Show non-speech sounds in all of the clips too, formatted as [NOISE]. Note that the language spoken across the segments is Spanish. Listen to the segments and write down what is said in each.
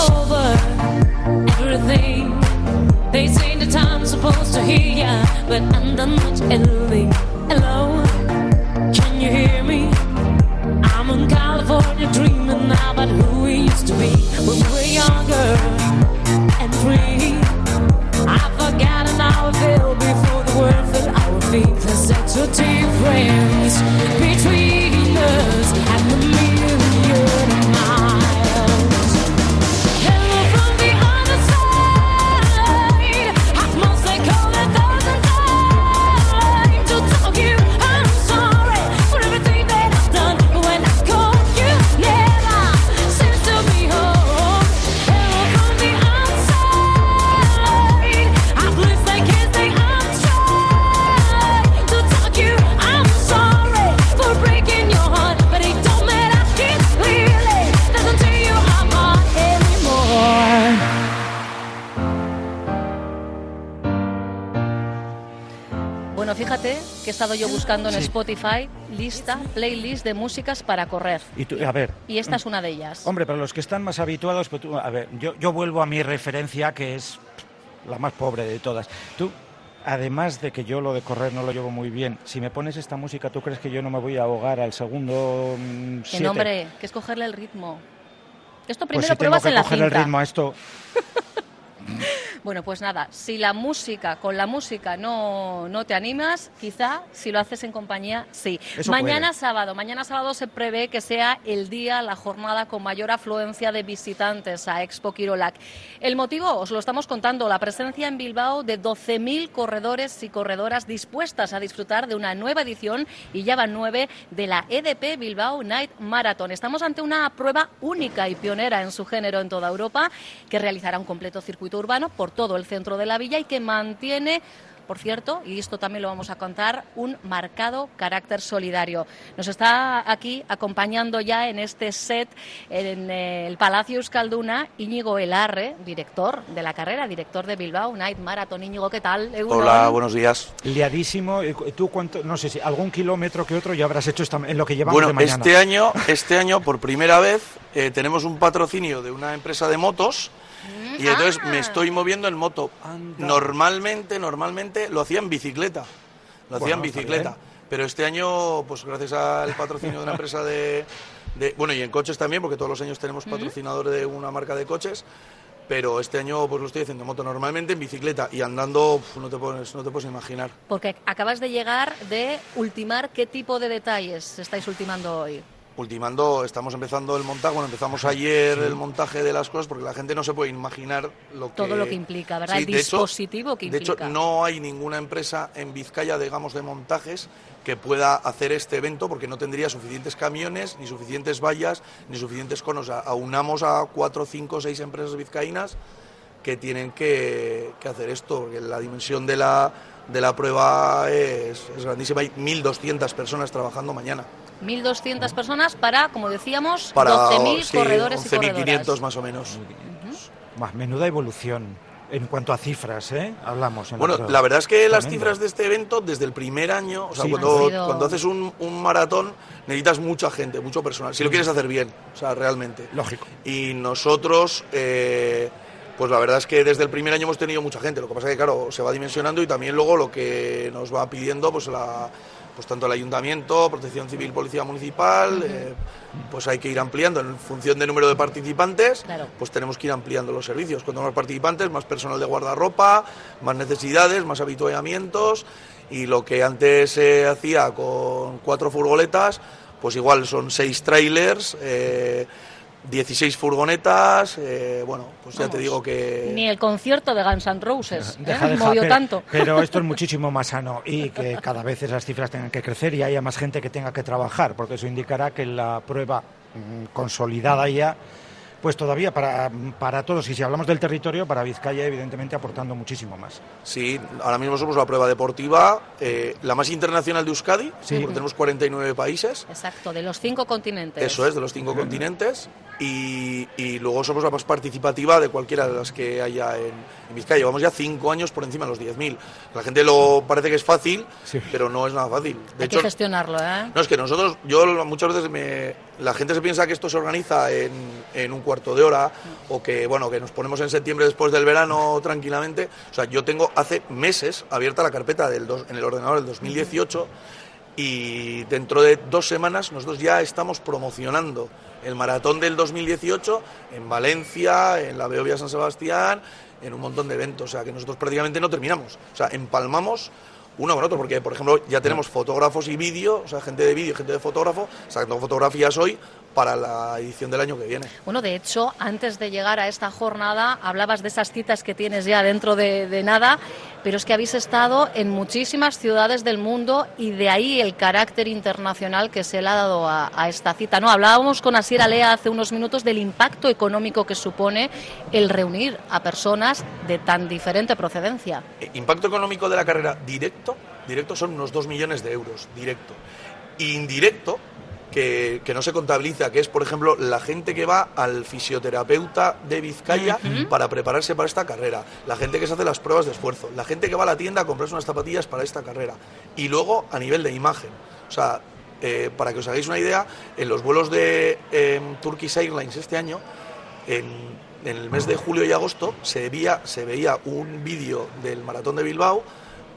Over everything. They say the time's supposed to hear ya, but I'm done much anything. Hello, que he estado yo buscando en Spotify lista, playlist de músicas para correr. Y tú, a ver, Y esta es una de ellas. hombre, para los que están más habituados, pues tú, a ver, yo, yo vuelvo a mi referencia, que es la más pobre de todas. Tú, además de que yo lo de correr no lo llevo muy bien, si me pones esta música, ¿tú crees que yo no me voy a ahogar al segundo mm, Que siete? nombre, que es cogerle el ritmo. Esto Pues primero si tengo pruebas que en la coger el cinta. ritmo a esto, [LAUGHS] Bueno, pues nada, si la música, con la música no, no te animas, quizá si lo haces en compañía, sí. Eso mañana puede. sábado, mañana sábado se prevé que sea el día, la jornada con mayor afluencia de visitantes a Expo Quirolac. El motivo, os lo estamos contando, la presencia en Bilbao de 12.000 corredores y corredoras dispuestas a disfrutar de una nueva edición, y ya van nueve, de la EDP Bilbao Night Marathon. Estamos ante una prueba única y pionera en su género en toda Europa, que realizará un completo circuito urbano por todo el centro de la villa y que mantiene por cierto, y esto también lo vamos a contar, un marcado carácter solidario. Nos está aquí acompañando ya en este set en eh, el Palacio Euskalduna Íñigo Elarre, director de la carrera, director de Bilbao Night Marathon. Íñigo, ¿qué tal? Egunon. Hola, buenos días. liadísimo. ¿Y ¿Tú cuánto? No sé si algún kilómetro que otro ya habrás hecho esta- en lo que llevamos Bueno, de mañana. este año, este año por primera vez eh, tenemos un patrocinio de una empresa de motos y entonces ah. me estoy moviendo en moto. Normalmente, normalmente lo hacía en bicicleta, lo hacía en Bueno, bicicleta. Pero este año, pues gracias al patrocinio de una empresa de, de- bueno y en coches también, porque todos los años tenemos patrocinador de una marca de coches. Pero este año pues lo estoy haciendo en moto, normalmente en bicicleta y andando uf, no te puedes, no te puedes imaginar. Porque acabas de llegar de ultimar qué tipo de detalles estáis ultimando hoy. Ultimando, estamos empezando el montaje, bueno, empezamos ayer el montaje de las cosas porque la gente no se puede imaginar lo que... Todo lo que implica, ¿verdad? El hecho- dispositivo que De hecho, implica. no hay ninguna empresa en Vizcaya, digamos, de montajes que pueda hacer este evento porque no tendría suficientes camiones, ni suficientes vallas, ni suficientes conos. Aunamos a cuatro, cinco, seis empresas vizcaínas que tienen que, que hacer esto, porque la dimensión de la, de la prueba es, es grandísima. Hay 1.200 personas trabajando mañana. 1.200 personas para, como decíamos, Para 12.000 sí, corredores y 11.500 corredoras. más o menos. Más menuda evolución en cuanto a cifras, ¿eh? Hablamos. en Bueno, otro- la verdad es que las cifras de este evento, desde el primer año, o sea, Sí. cuando, sido- cuando haces un, un maratón, necesitas mucha gente, mucho personal, si lo quieres hacer bien, o sea, realmente. Lógico. Y nosotros, eh, Pues la verdad es que desde el primer año hemos tenido mucha gente. Lo que pasa es que, claro, se va dimensionando y también luego lo que nos va pidiendo, pues la, pues tanto el ayuntamiento, protección civil, policía municipal, eh, pues hay que ir ampliando en función del número de participantes, Claro. pues tenemos que ir ampliando los servicios. Cuanto más participantes, más personal de guardarropa, más necesidades, más habituallamientos y lo que antes se hacía con cuatro furgoletas, pues igual son seis trailers. eh, 16 furgonetas, eh, bueno, pues ya te digo que... Ni el concierto de Guns N' Roses ¿eh? Deja, deja, movió pero, tanto. pero esto es [LAUGHS] muchísimo más sano y que cada vez esas cifras tengan que crecer y haya más gente que tenga que trabajar, porque eso indicará que la prueba mm, consolidada ya, pues todavía para, para todos, y si hablamos del territorio, para Vizcaya, evidentemente aportando muchísimo más. Sí, ahora mismo somos la prueba deportiva, eh, la más internacional de Euskadi, Sí. porque tenemos 49 países, Exacto, de los cinco continentes. eso es, de los cinco continentes, y, y luego somos la más participativa de cualquiera de las que haya en, en Vizcaya. Llevamos ya cinco años por encima de los 10.000. La gente lo parece que es fácil, Sí. pero no es nada fácil. De Hay que gestionarlo, ¿eh? no, es que nosotros, yo muchas veces me, la gente se piensa que esto se organiza en, en un cuarto de hora o que, bueno, que nos ponemos en septiembre después del verano tranquilamente. O sea, yo tengo hace meses abierta la carpeta del dos- en el ordenador del 2018 y dentro de dos semanas nosotros ya estamos promocionando el maratón del 2018 en Valencia, en la Beovia San Sebastián, en un montón de eventos. O sea, que nosotros prácticamente no terminamos. O sea, empalmamos uno con otro, porque, por ejemplo, ya tenemos fotógrafos y vídeo, o sea, gente de vídeo gente de fotógrafo, sacando fotografías hoy para la edición del año que viene. Bueno, de hecho, antes de llegar a esta jornada, hablabas de esas citas que tienes ya dentro de, de nada, pero es que habéis estado en muchísimas ciudades del mundo y de ahí el carácter internacional que se le ha dado a, a esta cita. No, hablábamos con Asier Alea hace unos minutos del impacto económico que supone el reunir a personas de tan diferente procedencia. Eh, Impacto económico de la carrera directo, directo son unos 2 millones de euros, directo. Indirecto, que, que no se contabiliza, que es, por ejemplo, la gente que va al fisioterapeuta de Vizcaya para prepararse para esta carrera, la gente que se hace las pruebas de esfuerzo, la gente que va a la tienda a comprarse unas zapatillas para esta carrera. Y luego, a nivel de imagen, o sea, eh, para que os hagáis una idea, en los vuelos de em, Turkish Airlines este año, en, en el mes de julio y agosto se veía, se veía un vídeo del maratón de Bilbao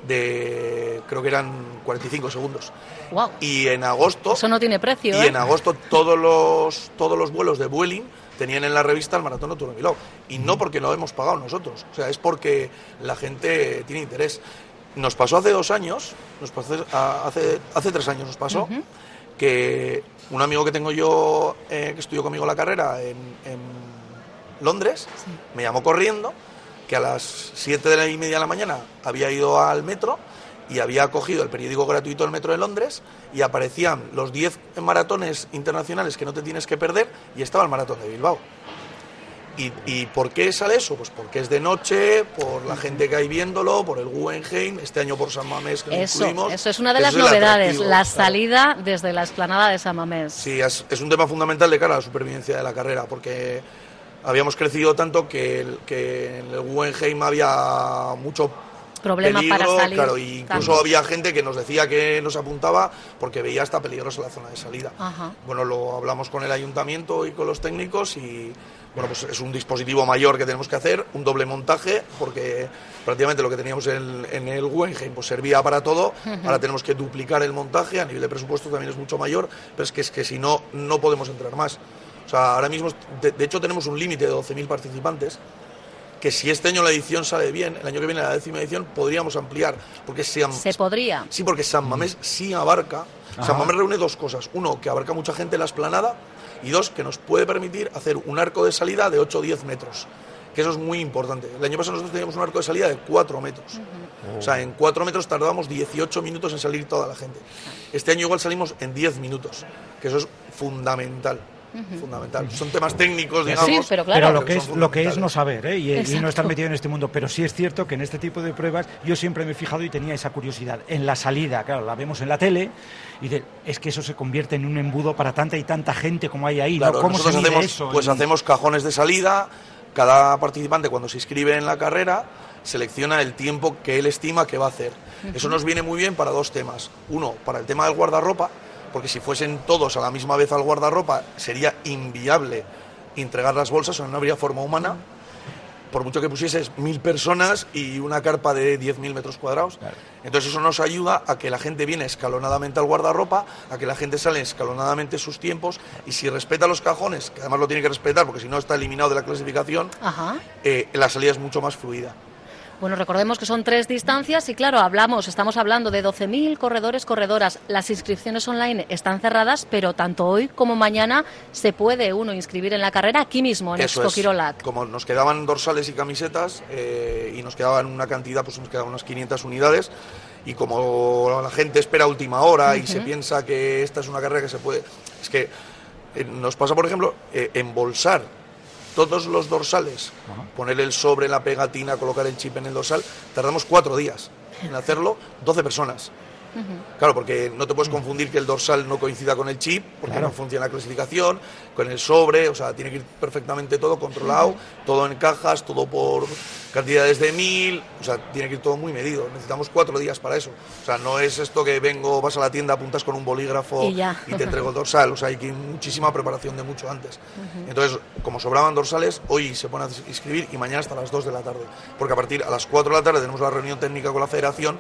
de creo que eran 45 segundos. ¡Wow! y en agosto Eso no tiene precio, y ¿eh? en agosto todos los todos los vuelos de Vueling tenían en la revista el maratón nocturno de Bilbao y no porque lo hemos pagado nosotros o sea es porque la gente tiene interés. Nos pasó hace dos años nos pasó hace hace tres años nos pasó que un amigo que tengo yo eh, que estudió conmigo la carrera en, en Londres me llamó corriendo que a las 7 de la y media de la mañana había ido al metro y había cogido el periódico gratuito del metro de Londres y aparecían los 10 maratones internacionales que no te tienes que perder y estaba el maratón de Bilbao. ¿Y, y por qué sale eso? Pues porque es de noche, por la gente que hay viéndolo, por el Guggenheim, este año por San Mamés que Eso, incluimos. eso es una de las novedades, la salida desde la explanada de San Mamés. Sí, es, es un tema fundamental de cara a la supervivencia de la carrera, porque habíamos crecido tanto que, el- que en el Guggenheim había mucho peligro, para salir. claro, y incluso había gente que nos decía que nos apuntaba porque veía hasta peligrosa la zona de salida. Ajá. Bueno, lo hablamos con el ayuntamiento y con los técnicos y bueno, pues es un dispositivo mayor que tenemos que hacer, un doble montaje, porque prácticamente lo que teníamos en, en el Guggenheim pues servía para todo, ahora tenemos que duplicar el montaje, a nivel de presupuesto también es mucho mayor, pero es que es que si no, no podemos entrar más. O sea, ahora mismo, de, de hecho tenemos un límite de 12.000 participantes, que si este año la edición sale bien, el año que viene la décima edición, podríamos ampliar, porque se, am- Se podría. Sí, porque San Mamés sí abarca. San Mamés reúne dos cosas. Uno, que abarca mucha gente en la esplanada. Y dos, que nos puede permitir hacer un arco de salida de 8 o 10 metros. Que eso es muy importante. El año pasado nosotros teníamos un arco de salida de 4 metros. O sea, en 4 metros tardábamos 18 minutos en salir toda la gente. Este año igual salimos en 10 minutos. Que eso es fundamental. Fundamental. Son temas técnicos, digamos. Sí, pero claro. Pero lo que, es, lo que es no saber ¿eh? y, y no estar metido en este mundo. Pero sí es cierto que en este tipo de pruebas yo siempre me he fijado y tenía esa curiosidad. En la salida, claro, la vemos en la tele y de- es que eso se convierte en un embudo para tanta y tanta gente como hay ahí. ¿no? Claro, ¿Cómo se nosotros mide hacemos, eso? pues Y- hacemos cajones de salida. Cada participante cuando se inscribe en la carrera selecciona el tiempo que él estima que va a hacer. Eso nos viene muy bien para dos temas. Uno, para el tema del guardarropa, porque si fuesen todos a la misma vez al guardarropa sería inviable entregar las bolsas, o sea, no habría forma humana. por mucho que pusieses mil personas y una carpa de 10.000 metros cuadrados. Entonces eso nos ayuda a que la gente viene escalonadamente al guardarropa, a que la gente sale escalonadamente sus tiempos y si respeta los cajones, que además lo tiene que respetar porque si no está eliminado de la clasificación, Ajá. eh, la salida es mucho más fluida. Bueno, recordemos que son tres distancias y claro, hablamos, estamos hablando de 12.000 corredores, corredoras. Las inscripciones online están cerradas, pero tanto hoy como mañana se puede uno inscribir en la carrera aquí mismo, en Eso Expo. Quirolac. Como nos quedaban dorsales y camisetas eh, y nos quedaban una cantidad, pues nos quedaban unas 500 unidades y como la gente espera última hora y se piensa que esta es una carrera que se puede... Es que eh, nos pasa, por ejemplo, eh, embolsar todos los dorsales, poner el sobre, la pegatina, colocar el chip en el dorsal, tardamos cuatro días en hacerlo, 12 personas. Claro, porque no te puedes confundir que el dorsal no coincida con el chip, porque Claro. no funciona la clasificación, con el sobre, o sea, tiene que ir perfectamente todo controlado, todo en cajas, todo por cantidades de mil, o sea, tiene que ir todo muy medido. Necesitamos cuatro días para eso. O sea, no es esto que vengo, vas a la tienda, apuntas con un bolígrafo Y te entrego el dorsal, o sea, hay que muchísima preparación de mucho antes. Entonces, como sobraban dorsales, hoy se pone a inscribir y mañana hasta las 2 de la tarde, porque a partir a las 4 de la tarde tenemos la reunión técnica con la federación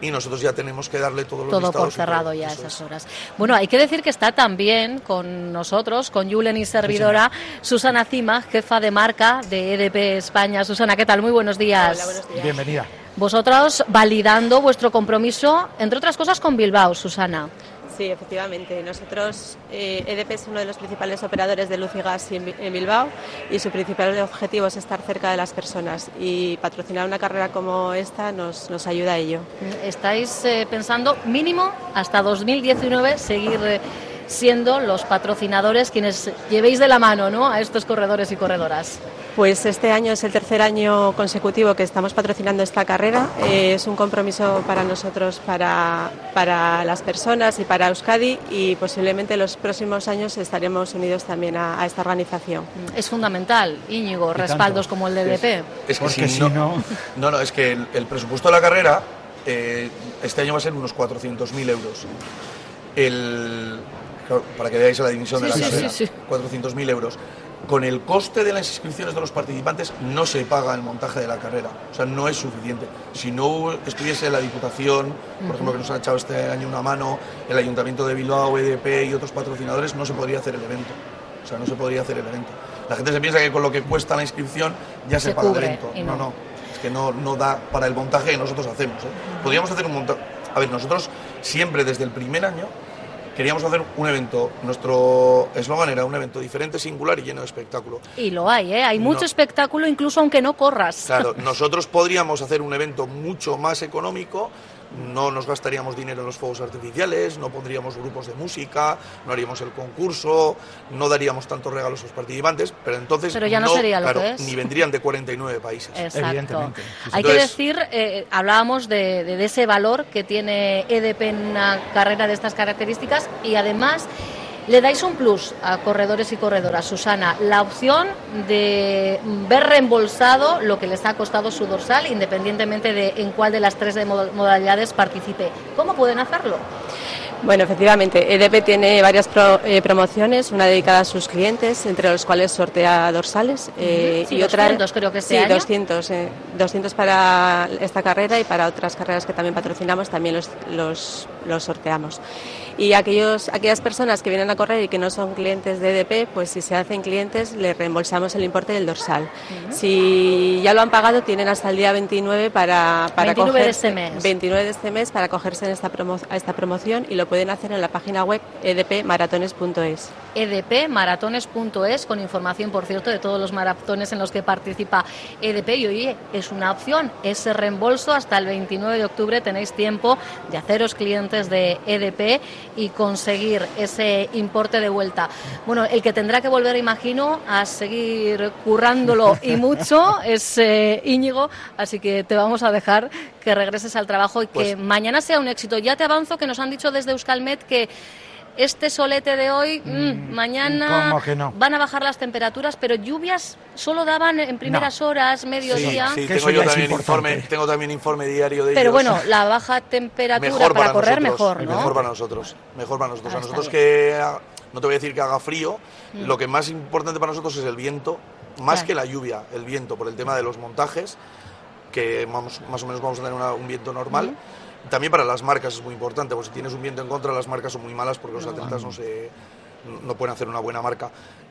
y nosotros ya tenemos que darle todos los Todo por listados y cerrado todo. ya a esas es. horas. Bueno, hay que decir que está también con nosotros, con Julen y servidora, Susana Cima, jefa de marca de EDP España. Susana, ¿qué tal? Muy buenos días. Hola, buenos días. Bienvenida. Vosotros validando vuestro compromiso, entre otras cosas, con Bilbao, Susana. Sí, efectivamente. Nosotros, eh, EDP es uno de los principales operadores de luz y gas en Bilbao y su principal objetivo es estar cerca de las personas y patrocinar una carrera como esta nos, nos ayuda a ello. Estáis eh, pensando mínimo hasta 2019 seguir eh, siendo los patrocinadores quienes llevéis de la mano ¿no? a estos corredores y corredoras. Pues este año es el tercer año consecutivo que estamos patrocinando esta carrera. Eh, es un compromiso para nosotros, para, para las personas y para Euskadi y posiblemente los próximos años estaremos unidos también a, a esta organización. Es fundamental, Íñigo, tanto. respaldos como el de EDP. Es que si no- [LAUGHS] No, no, es que el, el presupuesto de la carrera eh, este año va a ser unos 400.000 euros. El, claro, para que veáis la dimensión de Sí, la sí, carrera, sí, sí. 400.000 euros. Con el coste de las inscripciones de los participantes no se paga el montaje de la carrera, o sea, no es suficiente. Si no estuviese la Diputación, por ejemplo, que nos ha echado este año una mano, el Ayuntamiento de Bilbao, EDP y otros patrocinadores, no se podría hacer el evento. O sea, no se podría hacer el evento. La gente se piensa que con lo que cuesta la inscripción ya se, Se paga cubre, el evento. no. no. Es que no, no da para el montaje que nosotros hacemos. ¿eh? Podríamos hacer un montaje. A ver, nosotros siempre desde el primer año queríamos hacer un evento. Nuestro eslogan era un evento diferente, singular y lleno de espectáculo. Y lo hay, ¿eh? Hay mucho No. espectáculo, incluso aunque no corras. Claro, [LAUGHS] nosotros podríamos hacer un evento mucho más económico, no nos gastaríamos dinero en los fuegos artificiales, no pondríamos grupos de música, no haríamos el concurso, no daríamos tantos regalos a los participantes, pero entonces Pero ya no sería lo claro, que es. ni vendrían de 49 países. Exacto. Evidentemente, sí, sí. Hay que decir, eh, hablábamos de, de- de ese valor que tiene EDP en una carrera de estas características y además le dais un plus a corredores y corredoras, Susana, la opción de ver reembolsado lo que les ha costado su dorsal, independientemente de en cuál de las tres de mod- modalidades participe. ¿Cómo pueden hacerlo? Bueno, efectivamente, EDP tiene varias pro- eh, promociones, una dedicada a sus clientes, entre los cuales sortea dorsales eh, Sí, y otra 200 creo que este sí, año. 200, eh, 200 para esta carrera y para otras carreras que también patrocinamos también los, los, los sorteamos. Y aquellos, aquellas personas que vienen a correr y que no son clientes de EDP, pues si se hacen clientes les reembolsamos el importe del dorsal. Si ya lo han pagado tienen hasta el día 29 para, para 29 de este mes. 29 de este mes para cogerse en esta promo- a esta promoción y lo pueden hacer en la página web edpmaratones.es. edpmaratones.es con información, por cierto, de todos los maratones en los que participa EDP. Y oye, es una opción, ese reembolso hasta el 29 de octubre tenéis tiempo de haceros clientes de EDP y conseguir ese importe de vuelta. Bueno, el que tendrá que volver, imagino, a seguir currándolo y [LAUGHS] mucho es eh, Íñigo, así que te vamos a dejar que regreses al trabajo y que Pues- mañana sea un éxito. Ya te avanzo que nos han dicho desde Euskalmet que este solete de hoy, mm, mañana ¿cómo que no? van a bajar las temperaturas, pero lluvias solo daban en primeras horas, mediodía. Sí, Que tengo yo también informe, tengo también informe diario de Pero ellos. bueno, la baja temperatura mejor para, para, correr nosotros, mejor, ¿no? Mejor para nosotros, mejor para nosotros. Ah, a está nosotros que ha- no te voy a decir que haga frío, Mm. lo que más importante para nosotros es el viento más Claro. que la lluvia, el viento, por el tema de los montajes, que vamos, más o menos vamos a tener una- un viento normal. También para las marcas es muy importante, porque si tienes un viento en contra, las marcas son muy malas porque los atletas no, se, no pueden hacer una buena marca.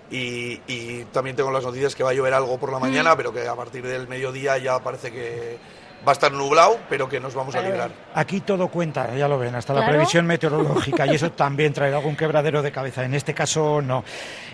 Y, y también tengo las noticias que va a llover algo por la mañana, pero que a partir del mediodía ya parece que va a estar nublado, pero que nos vamos a librar. Aquí todo cuenta, ya lo ven, hasta la previsión meteorológica y eso [LAUGHS] también traerá algún quebradero de cabeza. En este caso, no.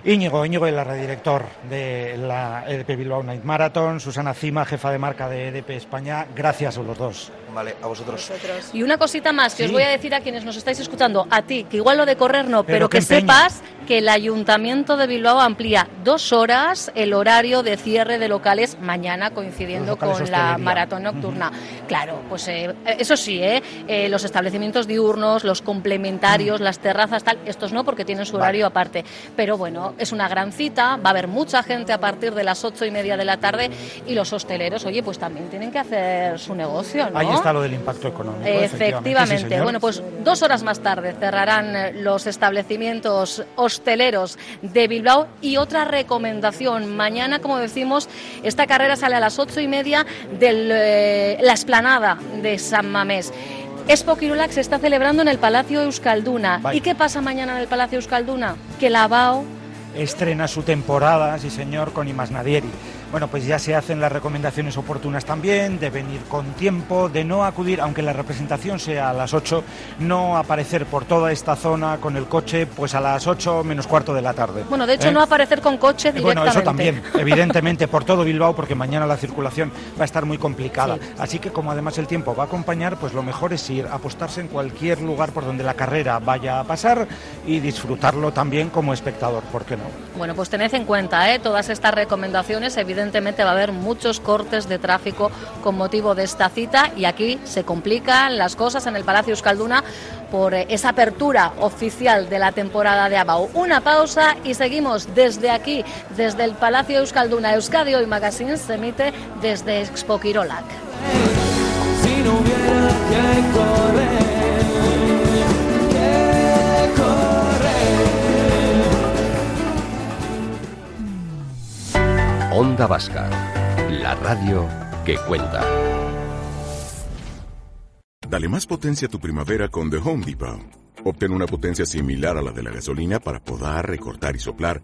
Íñigo, Íñigo el redirector de la EDP Bilbao Night Marathon, Susana Cima, jefa de marca de EDP España, gracias a los dos. Vale, a vosotros. Y una cosita más que os voy a decir a quienes nos estáis escuchando, a ti, que igual lo de correr no, Pero que sepas que el Ayuntamiento de Bilbao amplía dos horas el horario de cierre de locales mañana coincidiendo locales con la maratón nocturna. Claro, pues eh, eso sí, ¿eh? Eh, los establecimientos diurnos, los complementarios, las terrazas, tal, estos no porque tienen su Vale. horario aparte. Pero bueno, es una gran cita, va a haber mucha gente a partir de las ocho y media de la tarde y los hosteleros, oye, pues también tienen que hacer su negocio, ¿no? Ahí está lo del impacto económico. Efectivamente. Sí, señor. bueno, pues dos horas más tarde cerrarán eh, los establecimientos hosteleros de Bilbao. Y otra recomendación, mañana, como decimos, esta carrera sale a las ocho y media de la esplanada de San Mamés. Expo Kirolak se está celebrando en el Palacio Euskalduna. ¿Y qué pasa mañana en el Palacio Euskalduna? Que la BAO estrena su temporada, sí señor, con Imas Nadieri. Bueno, pues ya se hacen las recomendaciones oportunas también, de venir con tiempo, de no acudir, aunque la representación sea a las 8, no aparecer por toda esta zona con el coche pues a las 8 menos cuarto de la tarde. Bueno, de hecho, ¿Eh? no aparecer con coche Eh, directamente. Bueno, eso también, [LAUGHS] evidentemente, por todo Bilbao, porque mañana la circulación va a estar muy complicada. Sí. Así que como además el tiempo va a acompañar, pues lo mejor es ir, apostarse en cualquier lugar por donde la carrera vaya a pasar y disfrutarlo también como espectador, ¿por qué no? Bueno, pues tened en cuenta ¿eh? todas estas recomendaciones. Evidentemente va a haber muchos cortes de tráfico con motivo de esta cita y aquí se complican las cosas en el Palacio Euskalduna por eh, esa apertura oficial de la temporada de Abau. Una pausa y seguimos desde aquí, desde el Palacio Euskalduna. Euskadi Hoy Magazine se emite desde Expo no Onda Vasca, la radio que cuenta. Dale más potencia a tu primavera con The Home Depot. Obtén una potencia similar a la de la gasolina para podar, recortar y soplar